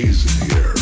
haze in the air.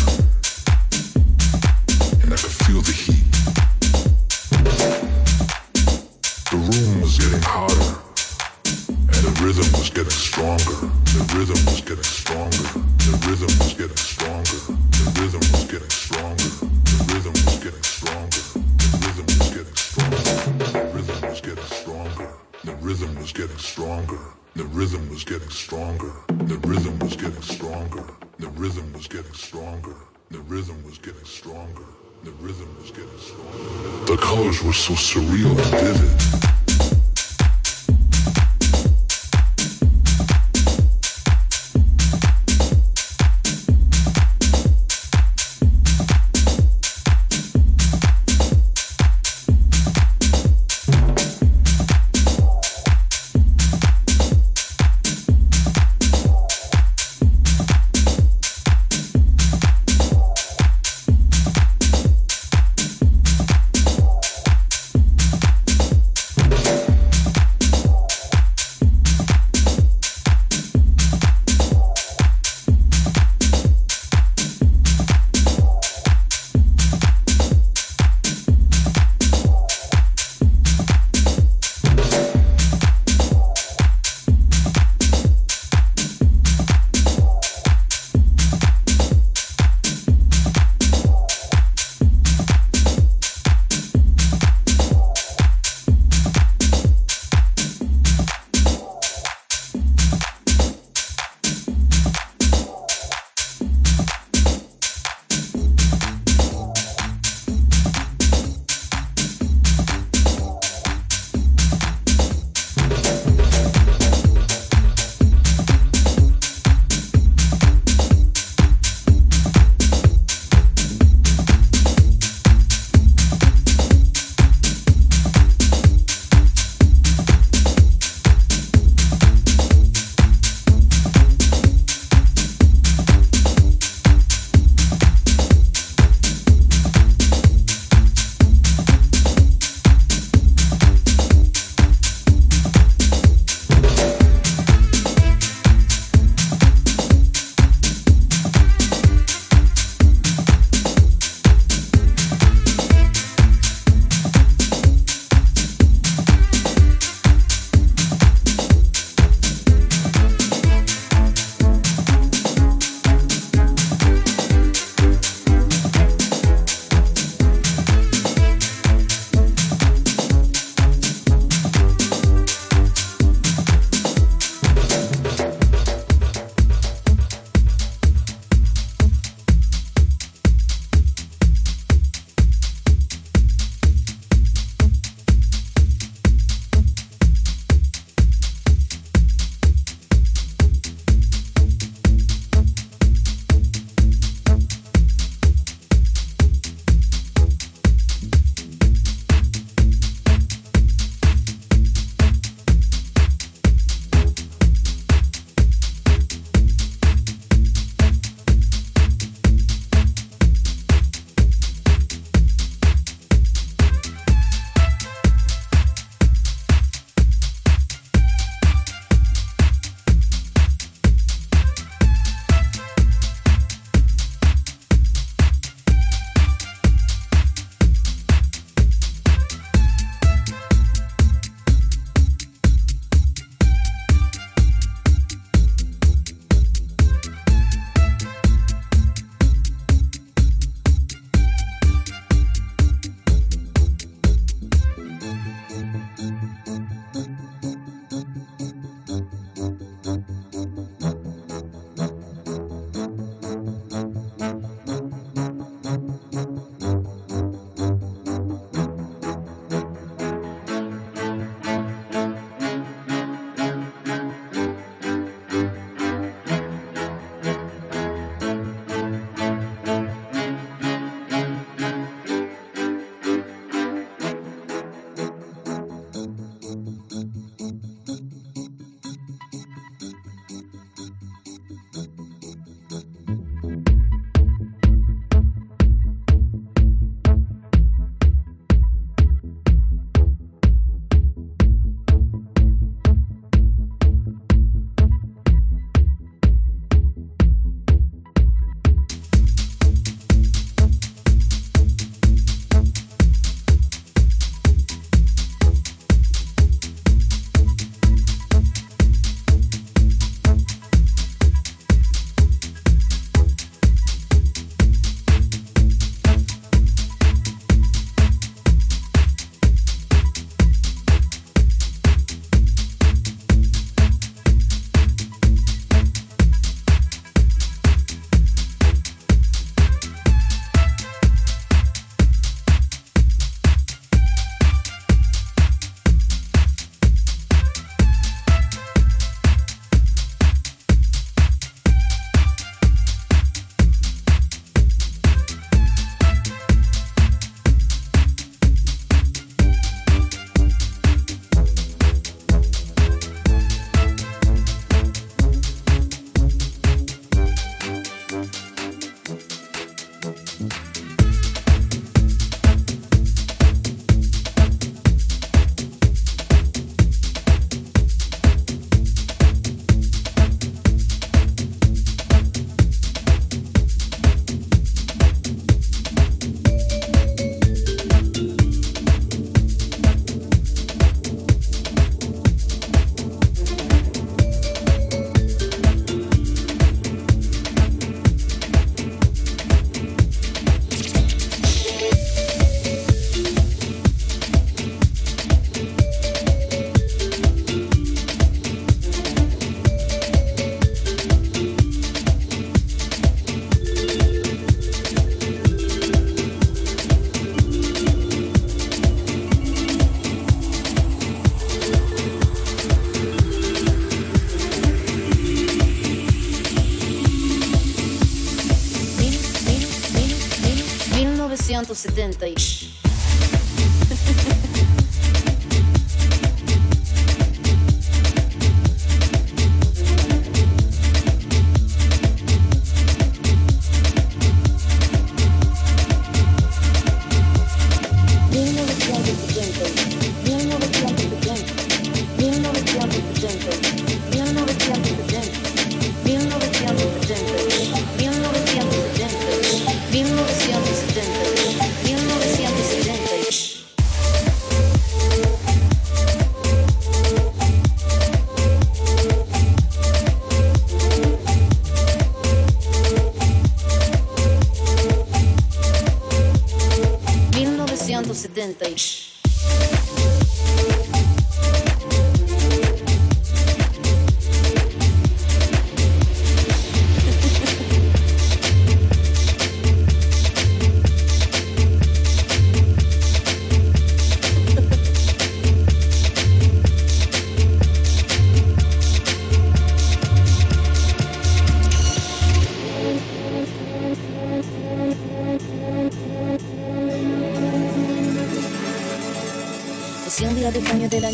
1970.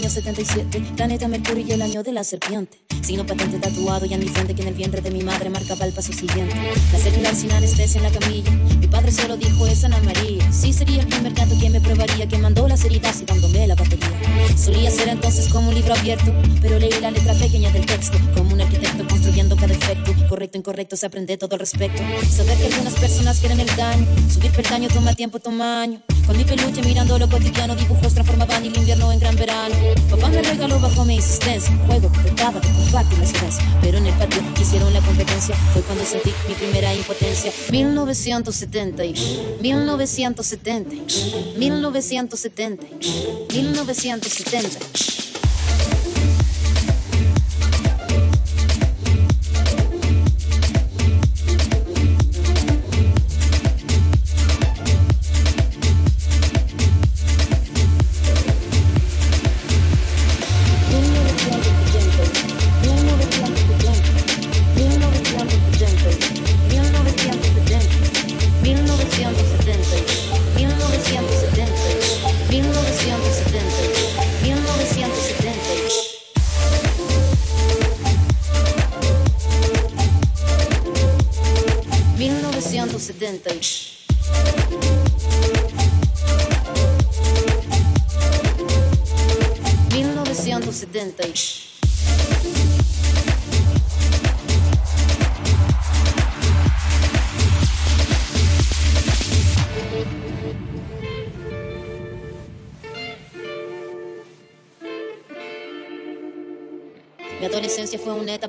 Año 77, planeta Mercurio y el año de la serpiente. Sino patente tatuado y frente que en el vientre de mi madre marcaba el paso siguiente. La celular sin anestesia en la camilla. Mi padre solo dijo es Ana María. Sí sería el primer gato que me probaría, que mandó las heridas y dándome la batería. Solía ser entonces como un libro abierto, pero leí la letra pequeña del texto, como un arquitecto construyendo cada efecto. Correcto, incorrecto, se aprende todo al respecto. Saber que algunas personas quieren el daño, subir peldaño toma tiempo, toma año. Con mi peluche mirando lo cotidiano, dibujos transformaban el invierno en gran verano. Papá me regaló bajo mi insistencia, juego que trataba de compartir las ideas. Pero en el patio hicieron la competencia, fue cuando sentí mi primera impotencia. 1970, 1970, 1970, 1970. 1970.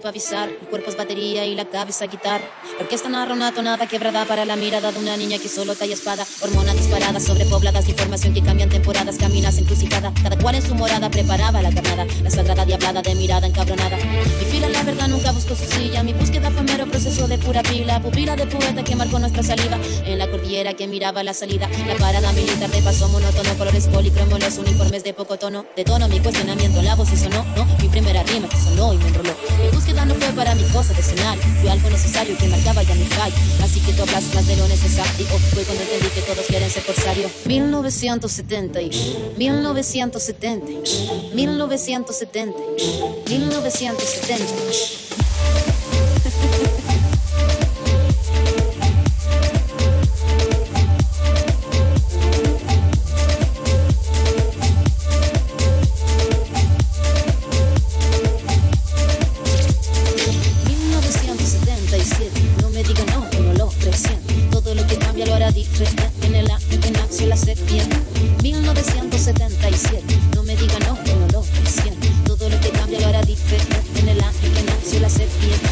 Avisar. El cuerpo es batería y la cabeza guitarra. Orquesta narra una tonada quebrada para la mirada de una niña que solo talla espada. Hormonas disparadas, sobrepobladas, información que cambian temporadas, caminas encrucijada. Cada cual en su morada preparaba la carnada. La sagrada diablada de mirada encabronada. Mi fila, la verdad, nunca buscó su silla. Mi búsqueda fue mero proceso de pura pila. Pupila de poeta que marcó nuestra saliva. En la cordillera que miraba la salida. La parada militar de paso monótono. Colores policromos, los uniformes de poco tono. De tono mi cuestionamiento, la voz y sonó. No, mi primera rima que sonó y me enroló. Mi búsqueda no fue para mi cosa de escenario. Fue algo necesario que marcaba ya mi fallo. Así que tú hablas más de lo necesario. Fue cuando entendí que todos quieren ser corsario. 1970, 1970, 1970, 1970. en el antena, si la se 1977, no me digan no, que no lo decían. Todo lo que cambia lo hará diferente en el antena, si la se pierde.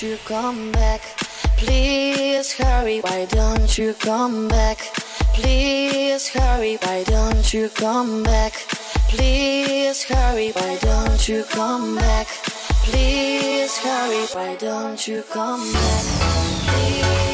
Don't you come back? Please hurry, why don't you come back? Please hurry, why don't you come back? Please hurry, why don't you come back? Please hurry, why don't you come back? Please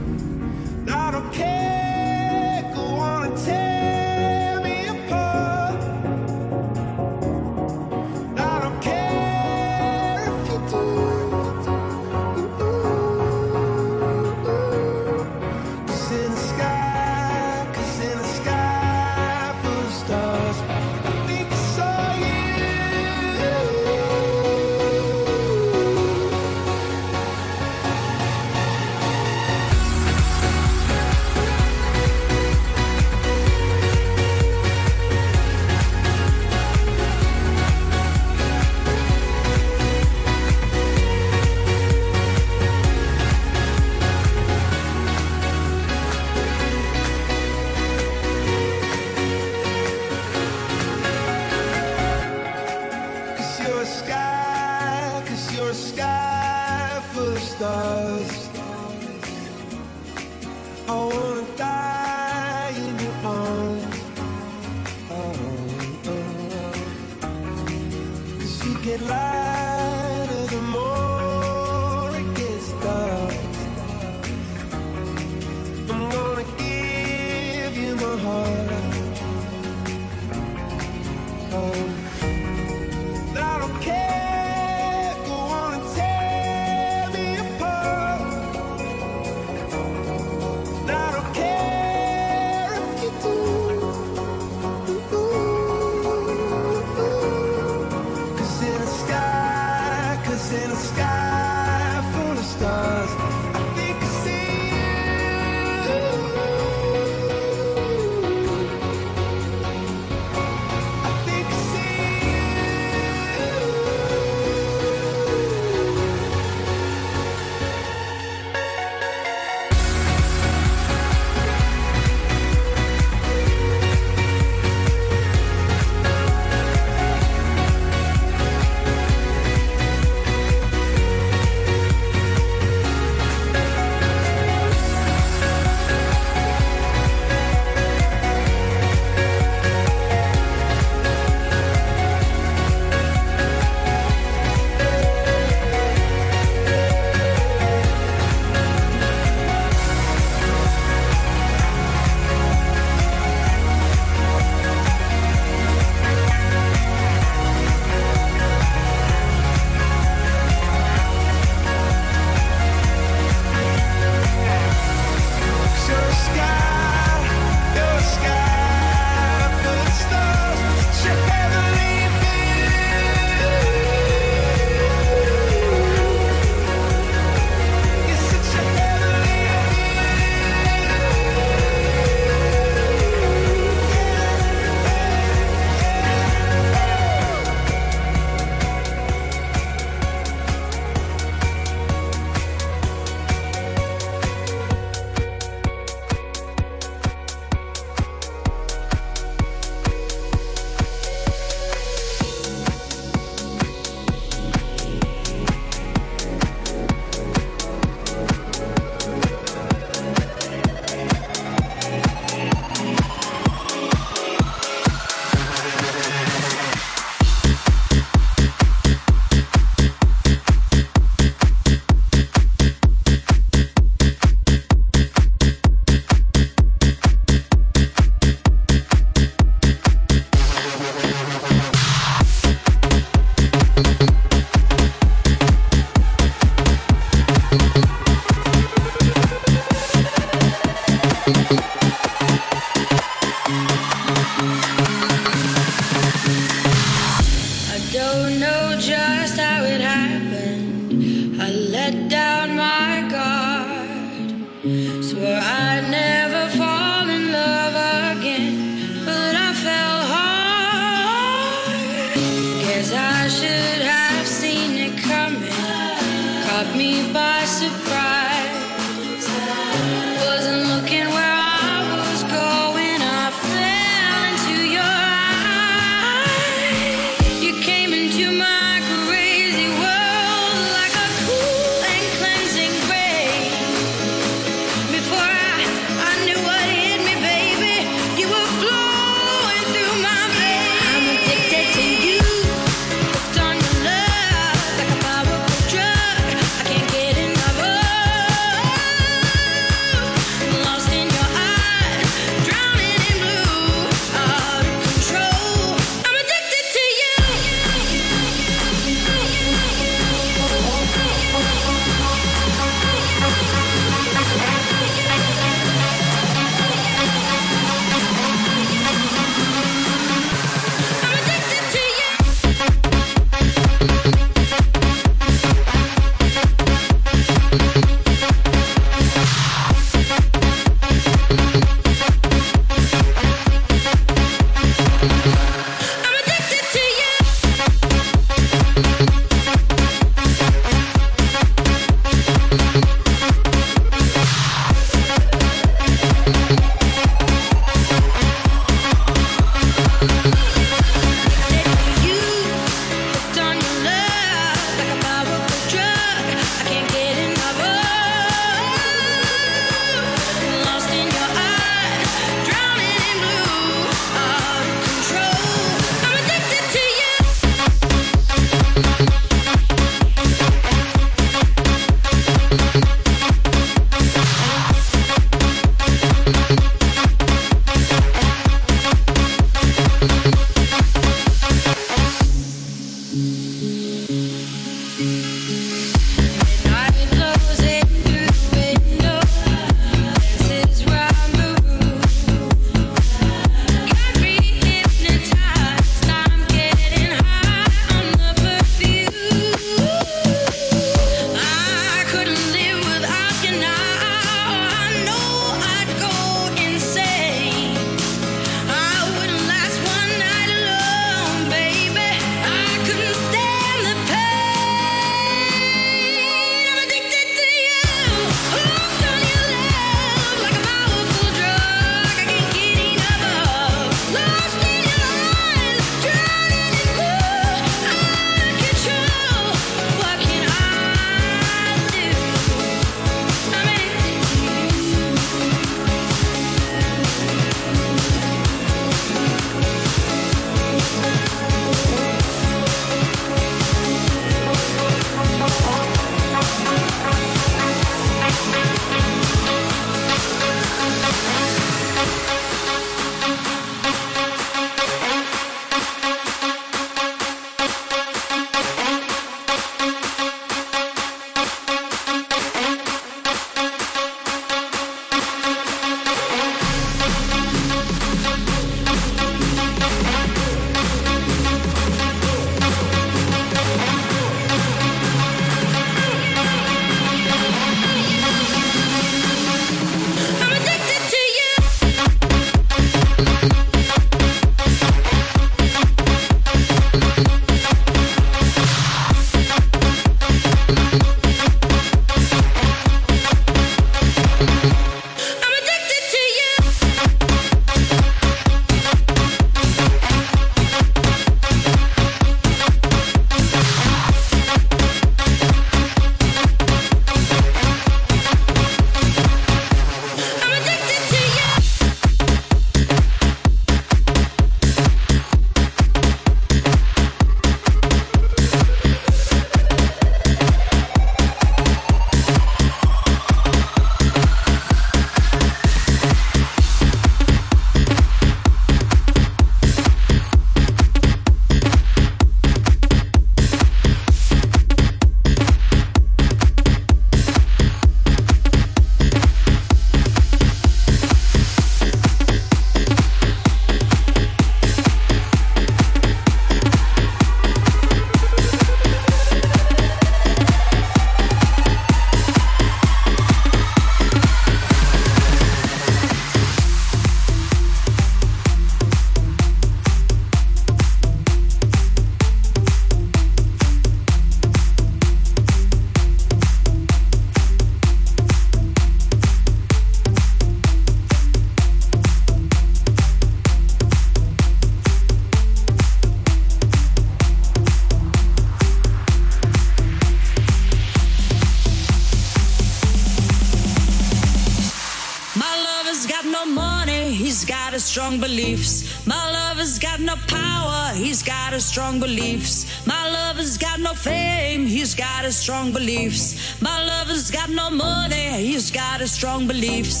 strong beliefs. My lover's got no power, he's got his strong beliefs. My lover's got no fame, he's got his strong beliefs. My lover's got no money, he's got his strong beliefs.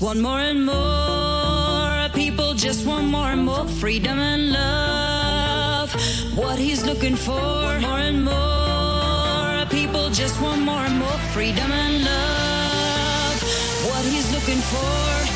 One more and more, people just want more and more freedom and love. What he's looking for, more and more, people just want more and more freedom and love. What he's looking for.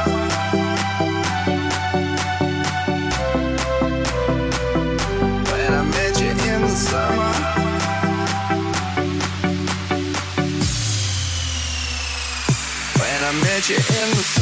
you in the